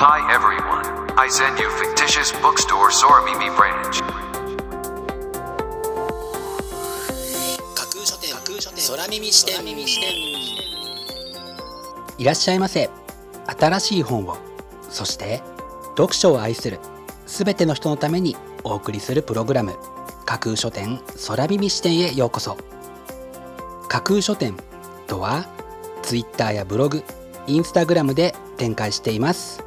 Hi everyone. I send you fictitious bookstore Soramimi branch. 架空書店。架空書店空耳視点。耳視点いらっしゃいませ。新しい本を。そして読書を愛する。すべての人のためにお送りするプログラム。架空書店空耳視点へようこそ。架空書店とはツイッターやブログインスタグラムで展開しています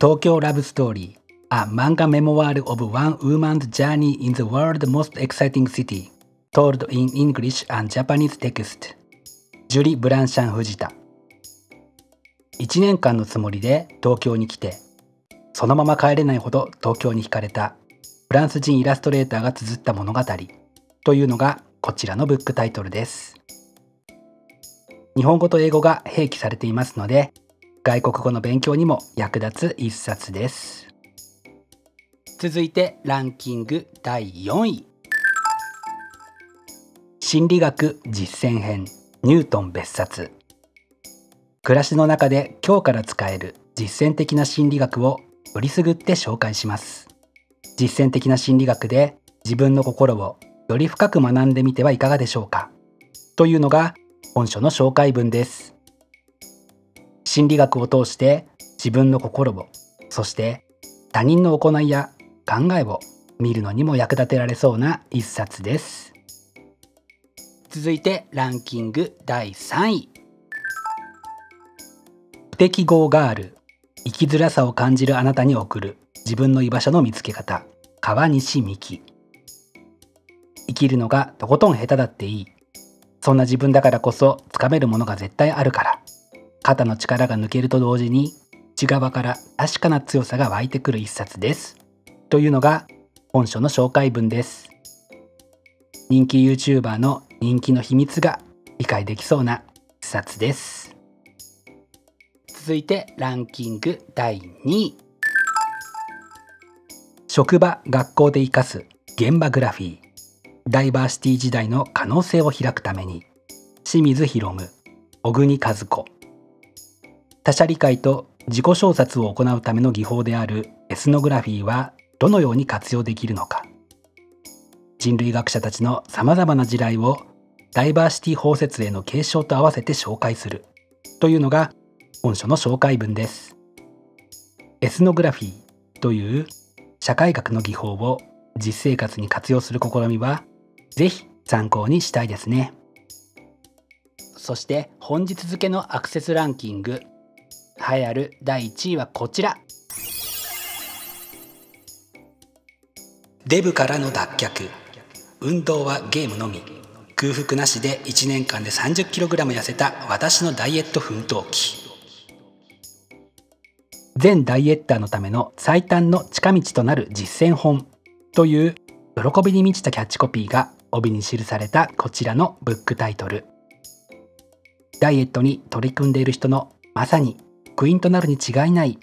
東京ラブストーリー A manga memoir of one woman's journey in the world's most exciting city told in English and Japanese text. ジュリ・ブランシャン・藤田1年間のつもりで東京に来てそのまま帰れないほど東京に惹かれたフランス人イラストレーターが綴った物語というのがこちらのブックタイトルです日本語と英語が併記されていますので外国語の勉強にも役立つ一冊です。続いてランキング第4位。心理学実践編ニュートン別冊。暮らしの中で今日から使える実践的な心理学をよりすぐって紹介します。実践的な心理学で自分の心をより深く学んでみてはいかがでしょうか。というのが本書の紹介文です。心理学を通して自分の心をそして他人の行いや考えを見るのにも役立てられそうな一冊です。続いてランキング第3位。不適合ガール生きづらさを感じるあなたに送る自分の居場所の見つけ方。川西美希。生きるのがとことん下手だっていい。そんな自分だからこそつかめるものが絶対あるから。肩の力が抜けると同時に内側から確かな強さが湧いてくる一冊です。というのが本書の紹介文です。人気 YouTuber の人気の秘密が理解できそうな一冊です。続いてランキング第2位。職場学校で生かす現場グラフィー。ダイバーシティ時代の可能性を開くために清水博夢小国和子他者理解と自己小説を行うための技法であるエスノグラフィーはどのように活用できるのか。人類学者たちのさまざまな地雷をダイバーシティ包説への継承と合わせて紹介する。というのが本書の紹介文です。エスノグラフィーという社会学の技法を実生活に活用する試みはぜひ参考にしたいですね。そして本日付のアクセスランキング。栄えある第1位はこちら。デブからの脱却。運動はゲームのみ。空腹なしで1年間で 30kg 痩せた私のダイエット奮闘記。全ダイエッターのための最短の近道となる実践本。という喜びに満ちたキャッチコピーが帯に記されたこちらのブックタイトル。ダイエットに取り組んでいる人のまさにクイーンとなるに違いない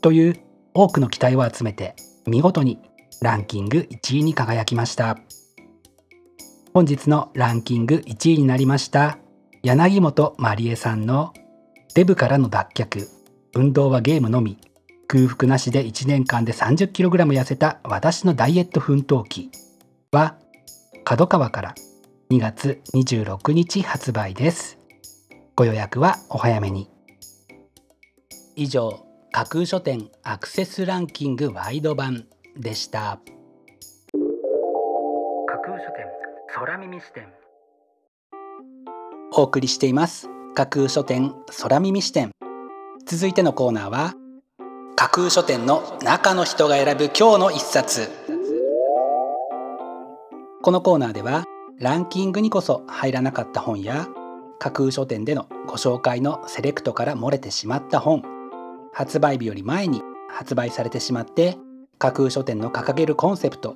という多くの期待を集めて見事にランキング1位に輝きました。本日のランキング1位になりました柳本まりえさんのデブからの脱却運動はゲームのみ空腹なしで1年間で 30kg 痩せた私のダイエット奮闘記は角川から2月26日発売です。ご予約はお早めに。以上架空書店アクセスランキングワイド版でした。架空書店空耳視点。お送りしています。架空書店空耳視点。続いてのコーナーは架空書店の中の人が選ぶ今日の一冊。このコーナーではランキングにこそ入らなかった本や架空書店でのご紹介のセレクトから漏れてしまった本発売日より前に発売されてしまって架空書店の掲げるコンセプト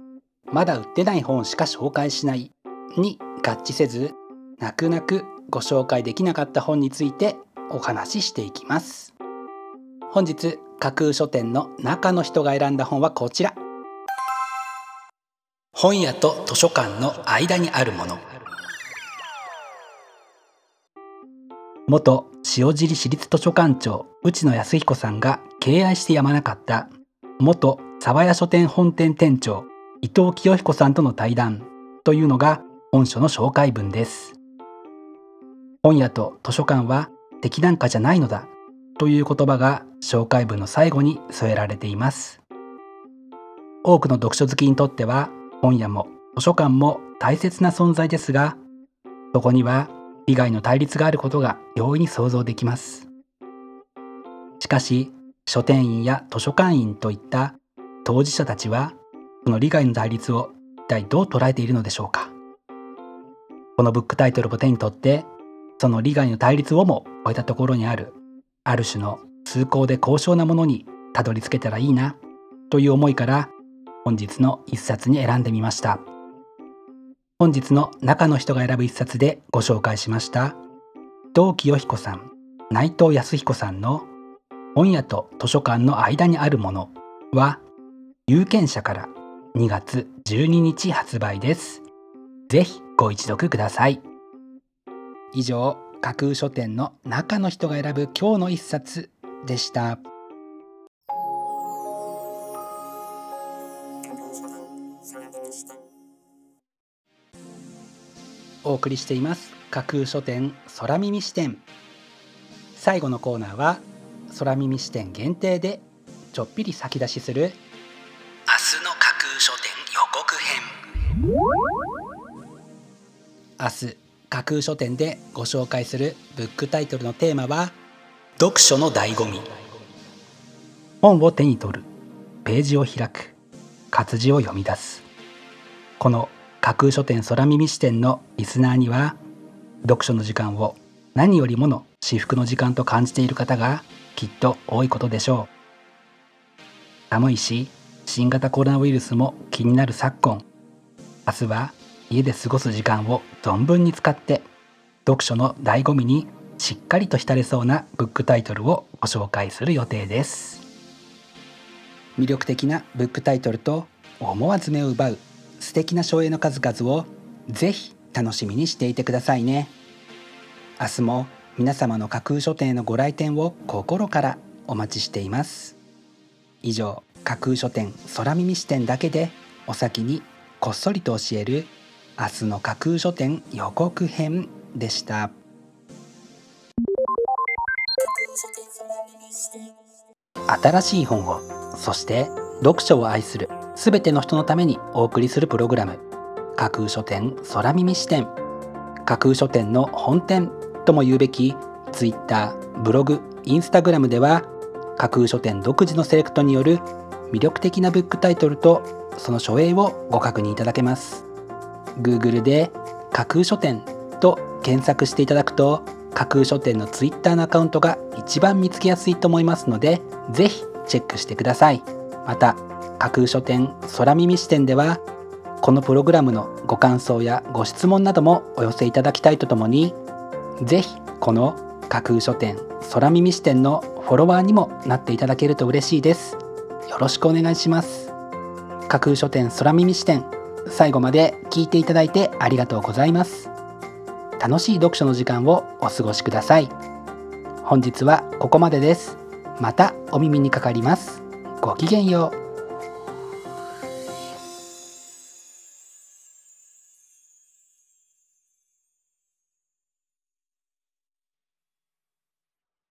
まだ売ってない本しか紹介しないに合致せず泣く泣くご紹介できなかった本についてお話ししていきます。本日架空書店の中の人が選んだ本はこちら。本屋と図書館の間にあるもの。元塩尻市立図書館長内野康彦さんが敬愛してやまなかった元沢屋書店本店店長伊藤清彦さんとの対談というのが本書の紹介文です。本屋と図書館は敵なんかじゃないのだという言葉が紹介文の最後に添えられています。多くの読書好きにとっては本屋も図書館も大切な存在ですがそこには利害の対立があることが容易に想像できます。しかし書店員や図書館員といった当事者たちはこの利害の対立を一体どう捉えているのでしょうか。このブックタイトルを手に取ってその利害の対立をも超えたところにあるある種の崇高で高尚なものにたどり着けたらいいなという思いから本日の一冊に選んでみました。本日の中の人が選ぶ一冊でご紹介しました。同清彦さん内藤康彦さんの本屋と図書館の間にあるものは有権者から2月12日発売です。ぜひご一読ください。以上架空書店の中の人が選ぶ今日の一冊でした。お送りしています。架空書店空耳視点。最後のコーナーは空耳視点限定でちょっぴり先出しする明日の架空書店予告編。明日架空書店でご紹介するブックタイトルのテーマは読書の醍醐味。本を手に取る。ページを開く。活字を読み出す。この架空書店空耳視点のリスナーには読書の時間を何よりもの至福の時間と感じている方がきっと多いことでしょう。寒いし新型コロナウイルスも気になる昨今。明日は家で過ごす時間を存分に使って読書の醍醐味にしっかりと浸れそうなブックタイトルをご紹介する予定です。魅力的なブックタイトルと思わず目を奪う素敵な書影の数々をぜひ楽しみにしていてくださいね。明日も皆様の架空書店へのご来店を心からお待ちしています。以上架空書店空耳視点だけでお先にこっそりと教える明日の架空書店予告編でした。新しい本をそして読書を愛するすべての人のためにお送りするプログラム。架空書店空耳視点。架空書店の本店とも言うべき Twitter、ブログ、インスタグラムでは架空書店独自のセレクトによる魅力的なブックタイトルとその書影をご確認いただけます。Google で架空書店と検索していただくと架空書店の Twitter のアカウントが一番見つけやすいと思いますのでぜひチェックしてください。また架空書店空耳視点ではこのプログラムのご感想やご質問などもお寄せいただきたいとともにぜひこの架空書店空耳視点のフォロワーにもなっていただけると嬉しいです。よろしくお願いします。架空書店空耳視点最後まで聞いていただいてありがとうございます。楽しい読書の時間をお過ごしください。本日はここまでです。またお耳にかかります。ごきげんよう。